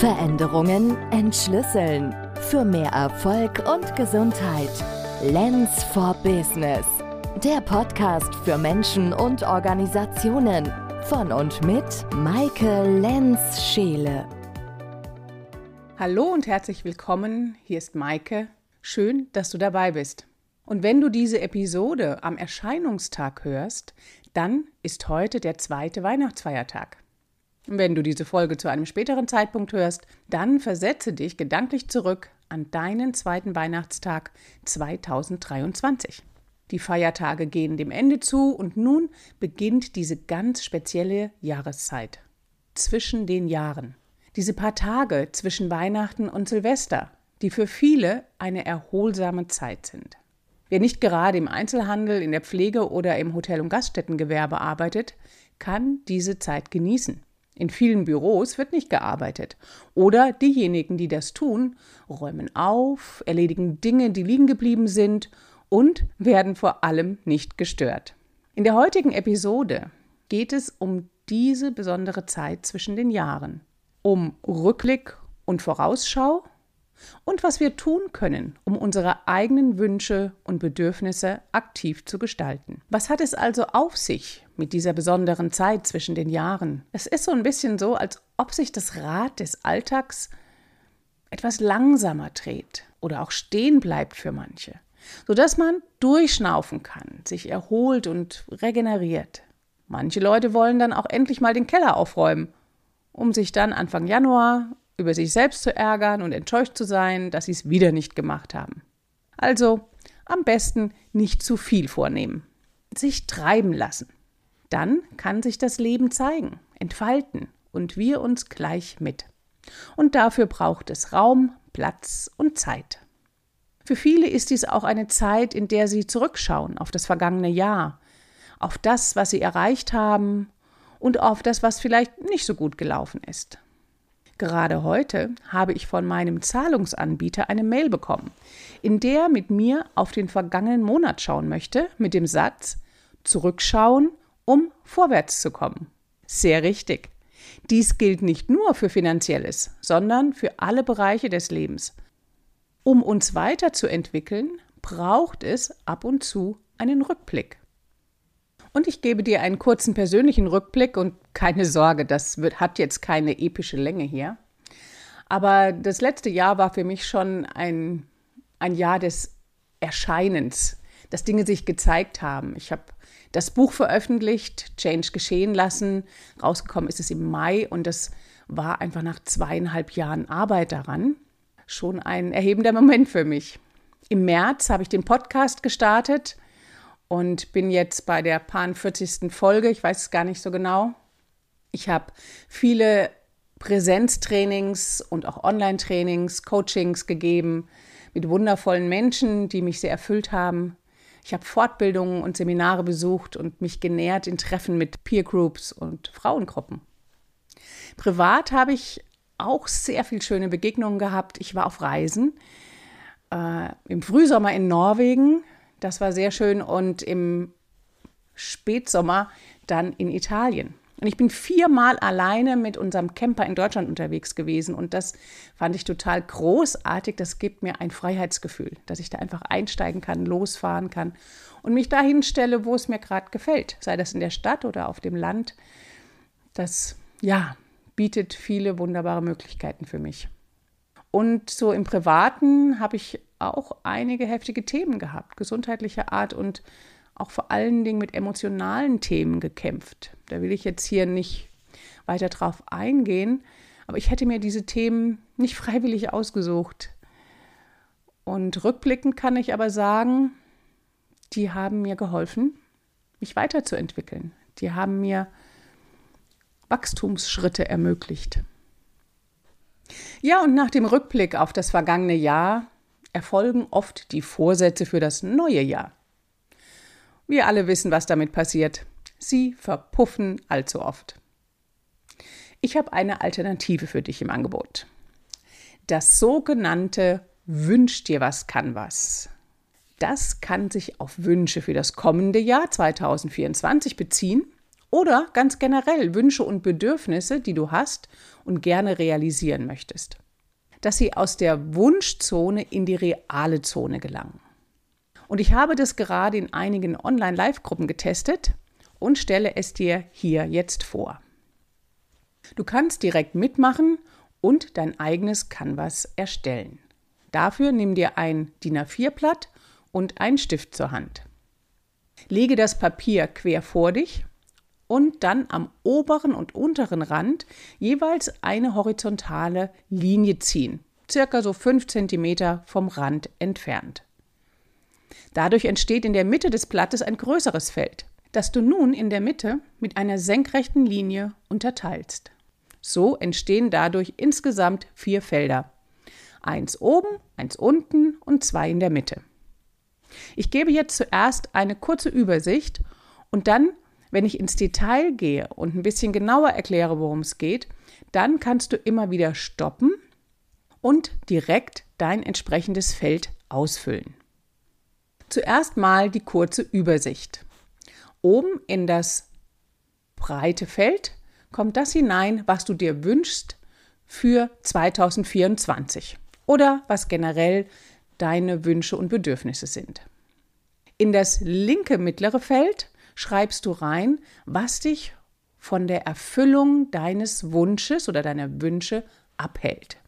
Veränderungen entschlüsseln. Für mehr Erfolg und Gesundheit. Lens for Business. Der Podcast für Menschen und Organisationen. Von und mit Maike Lenz-Scheele. Hallo und herzlich willkommen. Hier ist Maike. Schön, dass du dabei bist. Und wenn du diese Episode am Erscheinungstag hörst, dann ist heute der zweite Weihnachtsfeiertag. Wenn du diese Folge zu einem späteren Zeitpunkt hörst, dann versetze dich gedanklich zurück an deinen zweiten Weihnachtstag 2023. Die Feiertage gehen dem Ende zu und nun beginnt diese ganz spezielle Jahreszeit. Zwischen den Jahren. Diese paar Tage zwischen Weihnachten und Silvester, die für viele eine erholsame Zeit sind. Wer nicht gerade im Einzelhandel, in der Pflege oder im Hotel- und Gaststättengewerbe arbeitet, kann diese Zeit genießen. In vielen Büros wird nicht gearbeitet. Oder diejenigen, die das tun, räumen auf, erledigen Dinge, die liegen geblieben sind und werden vor allem nicht gestört. In der heutigen Episode geht es um diese besondere Zeit zwischen den Jahren, um Rückblick und Vorausschau und was wir tun können, um unsere eigenen Wünsche und Bedürfnisse aktiv zu gestalten. Was hat es also auf sich mit dieser besonderen Zeit zwischen den Jahren? Es ist so ein bisschen so, als ob sich das Rad des Alltags etwas langsamer dreht oder auch stehen bleibt für manche, sodass man durchschnaufen kann, sich erholt und regeneriert. Manche Leute wollen dann auch endlich mal den Keller aufräumen, um sich dann Anfang Januar über sich selbst zu ärgern und enttäuscht zu sein, dass sie es wieder nicht gemacht haben. Also am besten nicht zu viel vornehmen. Sich treiben lassen. Dann kann sich das Leben zeigen, entfalten und wir uns gleich mit. Und dafür braucht es Raum, Platz und Zeit. Für viele ist dies auch eine Zeit, in der sie zurückschauen auf das vergangene Jahr, auf das, was sie erreicht haben und auf das, was vielleicht nicht so gut gelaufen ist. Gerade heute habe ich von meinem Zahlungsanbieter eine Mail bekommen, in der mit mir auf den vergangenen Monat schauen möchte, mit dem Satz Zurückschauen, um vorwärts zu kommen. Sehr richtig. Dies gilt nicht nur für Finanzielles, sondern für alle Bereiche des Lebens. Um uns weiterzuentwickeln, braucht es ab und zu einen Rückblick. Und ich gebe dir einen kurzen persönlichen Rückblick und keine Sorge, das wird, hat jetzt keine epische Länge hier. Aber das letzte Jahr war für mich schon ein, ein Jahr des Erscheinens, dass Dinge sich gezeigt haben. Ich habe das Buch veröffentlicht, Change geschehen lassen. Rausgekommen ist es im Mai und das war einfach nach zweieinhalb Jahren Arbeit daran schon ein erhebender Moment für mich. Im März habe ich den Podcast gestartet und bin jetzt bei der Pan 40. Folge. Ich weiß es gar nicht so genau. Ich habe viele Präsenztrainings und auch Online-Trainings, Coachings gegeben mit wundervollen Menschen, die mich sehr erfüllt haben. Ich habe Fortbildungen und Seminare besucht und mich genährt in Treffen mit Peer Groups und Frauengruppen. Privat habe ich auch sehr viel schöne Begegnungen gehabt. Ich war auf Reisen. Äh, Im Frühsommer in Norwegen das war sehr schön. Und im Spätsommer dann in Italien. Und ich bin viermal alleine mit unserem Camper in Deutschland unterwegs gewesen. Und das fand ich total großartig. Das gibt mir ein Freiheitsgefühl, dass ich da einfach einsteigen kann, losfahren kann und mich dahin stelle, wo es mir gerade gefällt. Sei das in der Stadt oder auf dem Land. Das, ja, bietet viele wunderbare Möglichkeiten für mich. Und so im Privaten habe ich auch einige heftige Themen gehabt, gesundheitlicher Art und auch vor allen Dingen mit emotionalen Themen gekämpft. Da will ich jetzt hier nicht weiter drauf eingehen, aber ich hätte mir diese Themen nicht freiwillig ausgesucht. Und rückblickend kann ich aber sagen, die haben mir geholfen, mich weiterzuentwickeln. Die haben mir Wachstumsschritte ermöglicht. Ja, und nach dem Rückblick auf das vergangene Jahr erfolgen oft die Vorsätze für das neue Jahr. Wir alle wissen, was damit passiert. Sie verpuffen allzu oft. Ich habe eine Alternative für dich im Angebot. Das sogenannte Wünsch dir was kann was. Das kann sich auf Wünsche für das kommende Jahr 2024 beziehen oder ganz generell Wünsche und Bedürfnisse, die du hast und gerne realisieren möchtest. Dass sie aus der Wunschzone in die reale Zone gelangen. Und ich habe das gerade in einigen Online-Live-Gruppen getestet und stelle es dir hier jetzt vor. Du kannst direkt mitmachen und dein eigenes Canvas erstellen. Dafür nimm dir ein DIN A4-Blatt und einen Stift zur Hand. Lege das Papier quer vor dich und dann am oberen und unteren Rand jeweils eine horizontale Linie ziehen, circa so 5 cm vom Rand entfernt. Dadurch entsteht in der Mitte des Blattes ein größeres Feld, das du nun in der Mitte mit einer senkrechten Linie unterteilst. So entstehen dadurch insgesamt vier Felder. Eins oben, eins unten und zwei in der Mitte. Ich gebe jetzt zuerst eine kurze Übersicht und dann, wenn ich ins Detail gehe und ein bisschen genauer erkläre, worum es geht, dann kannst du immer wieder stoppen und direkt dein entsprechendes Feld ausfüllen. Zuerst mal die kurze Übersicht. Oben in das breite Feld kommt das hinein, was du dir wünschst für 2024 oder was generell deine Wünsche und Bedürfnisse sind. In das linke mittlere Feld schreibst du rein, was dich von der Erfüllung deines Wunsches oder deiner Wünsche abhält.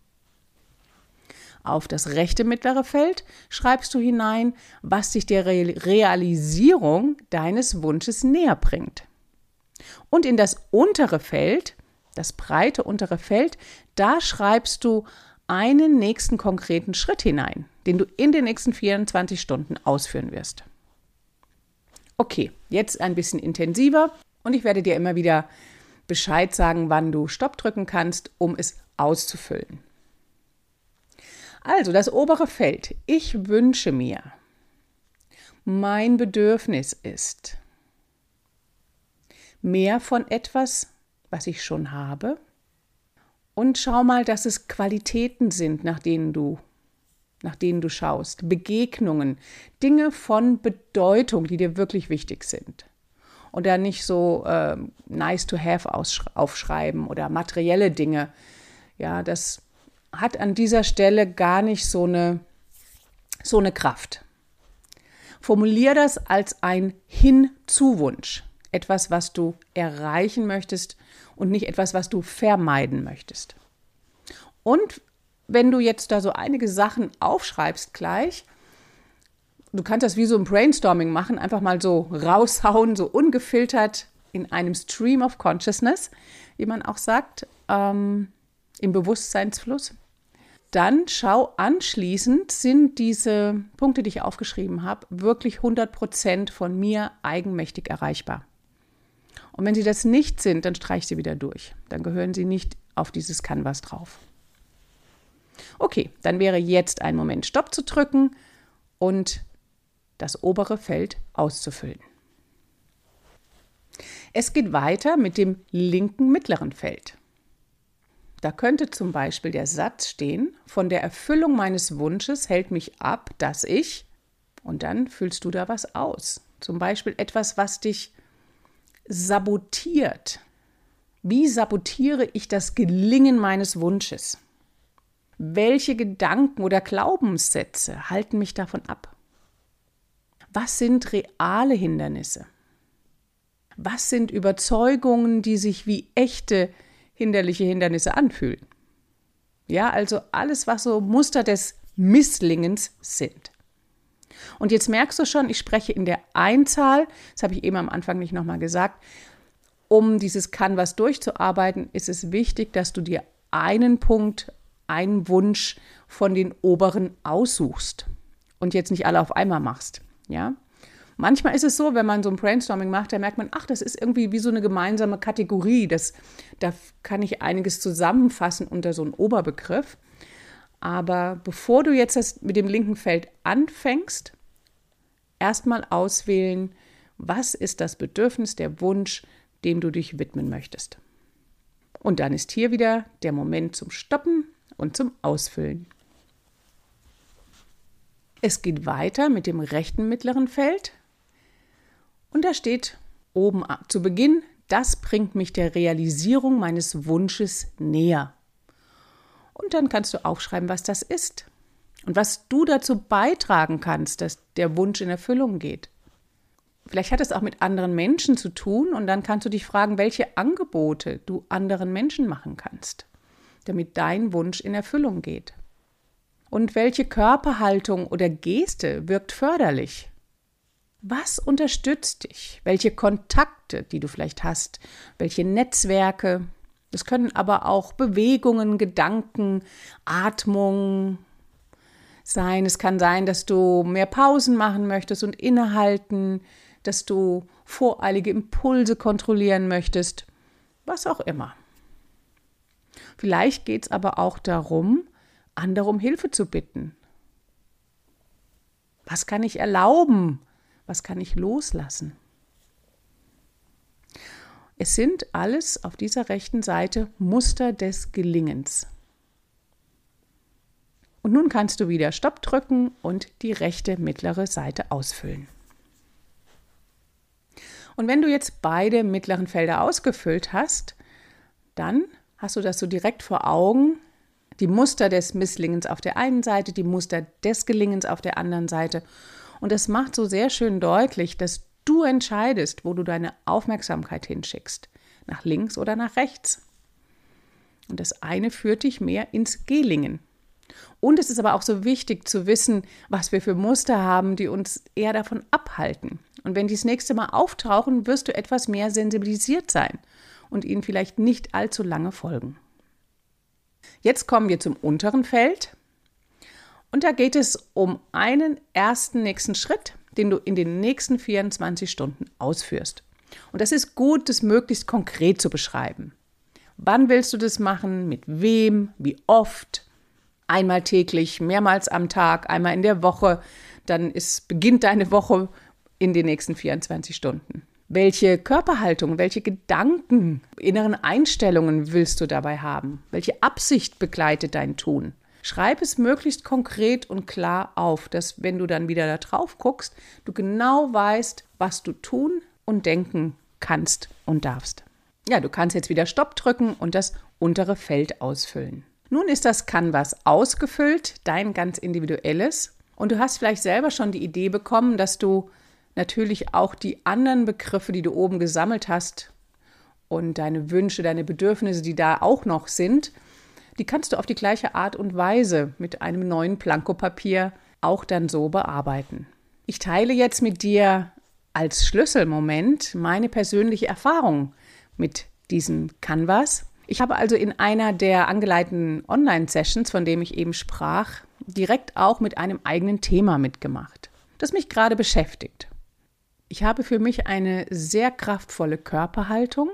Auf das rechte mittlere Feld schreibst du hinein, was dich der Realisierung deines Wunsches näher bringt. Und in das untere Feld, das breite untere Feld, da schreibst du einen nächsten konkreten Schritt hinein, den du in den nächsten 24 Stunden ausführen wirst. Okay, jetzt ein bisschen intensiver und ich werde dir immer wieder Bescheid sagen, wann du Stopp drücken kannst, um es auszufüllen. Also das obere Feld. Ich wünsche mir. Mein Bedürfnis ist mehr von etwas, was ich schon habe. Und schau mal, dass es Qualitäten sind, nach denen du nach denen du schaust, Begegnungen, Dinge von Bedeutung, die dir wirklich wichtig sind. Und dann nicht so äh, nice to have aufschreiben oder materielle Dinge. Ja, das hat an dieser Stelle gar nicht so eine, so eine Kraft. Formulier das als ein Hinzuwunsch etwas, was du erreichen möchtest und nicht etwas, was du vermeiden möchtest. Und wenn du jetzt da so einige Sachen aufschreibst gleich, du kannst das wie so ein Brainstorming machen, einfach mal so raushauen, so ungefiltert in einem Stream of Consciousness, wie man auch sagt, ähm, im Bewusstseinsfluss. Dann schau anschließend, sind diese Punkte, die ich aufgeschrieben habe, wirklich 100% von mir eigenmächtig erreichbar. Und wenn sie das nicht sind, dann streich sie wieder durch. Dann gehören sie nicht auf dieses Canvas drauf. Okay, dann wäre jetzt ein Moment Stopp zu drücken und das obere Feld auszufüllen. Es geht weiter mit dem linken mittleren Feld. Da könnte zum Beispiel der Satz stehen, von der Erfüllung meines Wunsches hält mich ab, dass ich, und dann füllst du da was aus. Zum Beispiel etwas, was dich sabotiert. Wie sabotiere ich das Gelingen meines Wunsches? Welche Gedanken oder Glaubenssätze halten mich davon ab? Was sind reale Hindernisse? Was sind Überzeugungen, die sich wie echte hinderliche Hindernisse anfühlen? Ja, also alles, was so Muster des Misslingens sind. Und jetzt merkst du schon, ich spreche in der Einzahl, das habe ich eben am Anfang nicht nochmal gesagt, um dieses Canvas durchzuarbeiten, ist es wichtig, dass du dir einen Punkt, einen Wunsch von den oberen aussuchst und jetzt nicht alle auf einmal machst. Ja? Manchmal ist es so, wenn man so ein Brainstorming macht, da merkt man, ach, das ist irgendwie wie so eine gemeinsame Kategorie. Das, da kann ich einiges zusammenfassen unter so einem Oberbegriff. Aber bevor du jetzt das mit dem linken Feld anfängst, erstmal auswählen, was ist das Bedürfnis, der Wunsch, dem du dich widmen möchtest. Und dann ist hier wieder der Moment zum Stoppen und zum Ausfüllen. Es geht weiter mit dem rechten mittleren Feld und da steht oben zu Beginn das bringt mich der Realisierung meines Wunsches näher. Und dann kannst du aufschreiben, was das ist und was du dazu beitragen kannst, dass der Wunsch in Erfüllung geht. Vielleicht hat es auch mit anderen Menschen zu tun und dann kannst du dich fragen, welche Angebote du anderen Menschen machen kannst, damit dein Wunsch in Erfüllung geht. Und welche Körperhaltung oder Geste wirkt förderlich? Was unterstützt dich? Welche Kontakte, die du vielleicht hast? Welche Netzwerke? Es können aber auch Bewegungen, Gedanken, Atmung sein. Es kann sein, dass du mehr Pausen machen möchtest und innehalten, dass du voreilige Impulse kontrollieren möchtest, was auch immer. Vielleicht geht es aber auch darum, andere um Hilfe zu bitten. Was kann ich erlauben? Was kann ich loslassen? Es sind alles auf dieser rechten Seite Muster des Gelingens. Und nun kannst du wieder Stopp drücken und die rechte mittlere Seite ausfüllen. Und wenn du jetzt beide mittleren Felder ausgefüllt hast, dann hast du das so direkt vor Augen, die Muster des Misslingens auf der einen Seite, die Muster des Gelingens auf der anderen Seite. Und das macht so sehr schön deutlich, dass du entscheidest, wo du deine Aufmerksamkeit hinschickst, nach links oder nach rechts. Und das eine führt dich mehr ins Gelingen. Und es ist aber auch so wichtig zu wissen, was wir für Muster haben, die uns eher davon abhalten. Und wenn die das nächste Mal auftauchen, wirst du etwas mehr sensibilisiert sein und ihnen vielleicht nicht allzu lange folgen. Jetzt kommen wir zum unteren Feld. Und da geht es um einen ersten nächsten Schritt, den du in den nächsten 24 Stunden ausführst. Und das ist gut, das möglichst konkret zu beschreiben. Wann willst du das machen? Mit wem? Wie oft? einmal täglich, mehrmals am Tag, einmal in der Woche, dann ist, beginnt deine Woche in den nächsten 24 Stunden. Welche Körperhaltung, welche Gedanken, inneren Einstellungen willst du dabei haben? Welche Absicht begleitet dein Tun? Schreib es möglichst konkret und klar auf, dass wenn du dann wieder da drauf guckst, du genau weißt, was du tun und denken kannst und darfst. Ja, du kannst jetzt wieder Stopp drücken und das untere Feld ausfüllen. Nun ist das Canvas ausgefüllt, dein ganz individuelles. Und du hast vielleicht selber schon die Idee bekommen, dass du natürlich auch die anderen Begriffe, die du oben gesammelt hast und deine Wünsche, deine Bedürfnisse, die da auch noch sind, die kannst du auf die gleiche Art und Weise mit einem neuen Plankopapier auch dann so bearbeiten. Ich teile jetzt mit dir als Schlüsselmoment meine persönliche Erfahrung mit diesem Canvas ich habe also in einer der angeleiteten Online-Sessions, von dem ich eben sprach, direkt auch mit einem eigenen Thema mitgemacht, das mich gerade beschäftigt. Ich habe für mich eine sehr kraftvolle Körperhaltung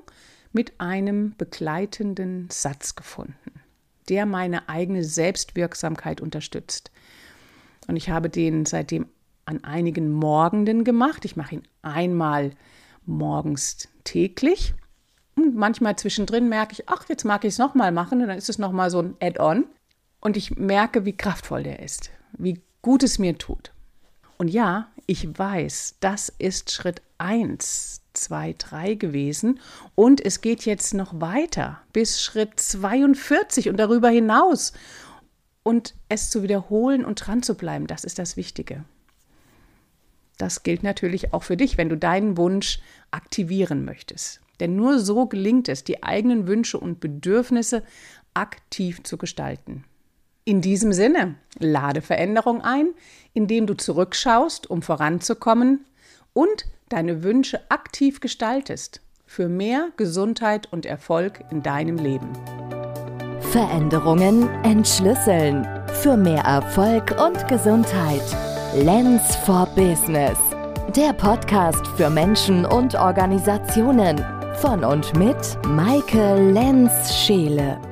mit einem begleitenden Satz gefunden, der meine eigene Selbstwirksamkeit unterstützt. Und ich habe den seitdem an einigen Morgenden gemacht. Ich mache ihn einmal morgens täglich und manchmal zwischendrin merke ich, ach, jetzt mag ich es nochmal machen und dann ist es nochmal so ein Add-on. Und ich merke, wie kraftvoll der ist, wie gut es mir tut. Und ja, ich weiß, das ist Schritt 1, 2, 3 gewesen. Und es geht jetzt noch weiter bis Schritt 42 und darüber hinaus. Und es zu wiederholen und dran zu bleiben, das ist das Wichtige. Das gilt natürlich auch für dich, wenn du deinen Wunsch aktivieren möchtest. Denn nur so gelingt es, die eigenen Wünsche und Bedürfnisse aktiv zu gestalten. In diesem Sinne, lade Veränderung ein, indem du zurückschaust, um voranzukommen und deine Wünsche aktiv gestaltest für mehr Gesundheit und Erfolg in deinem Leben. Veränderungen entschlüsseln für mehr Erfolg und Gesundheit. Lens for Business. Der Podcast für Menschen und Organisationen von und mit Maike Lenz-Scheele.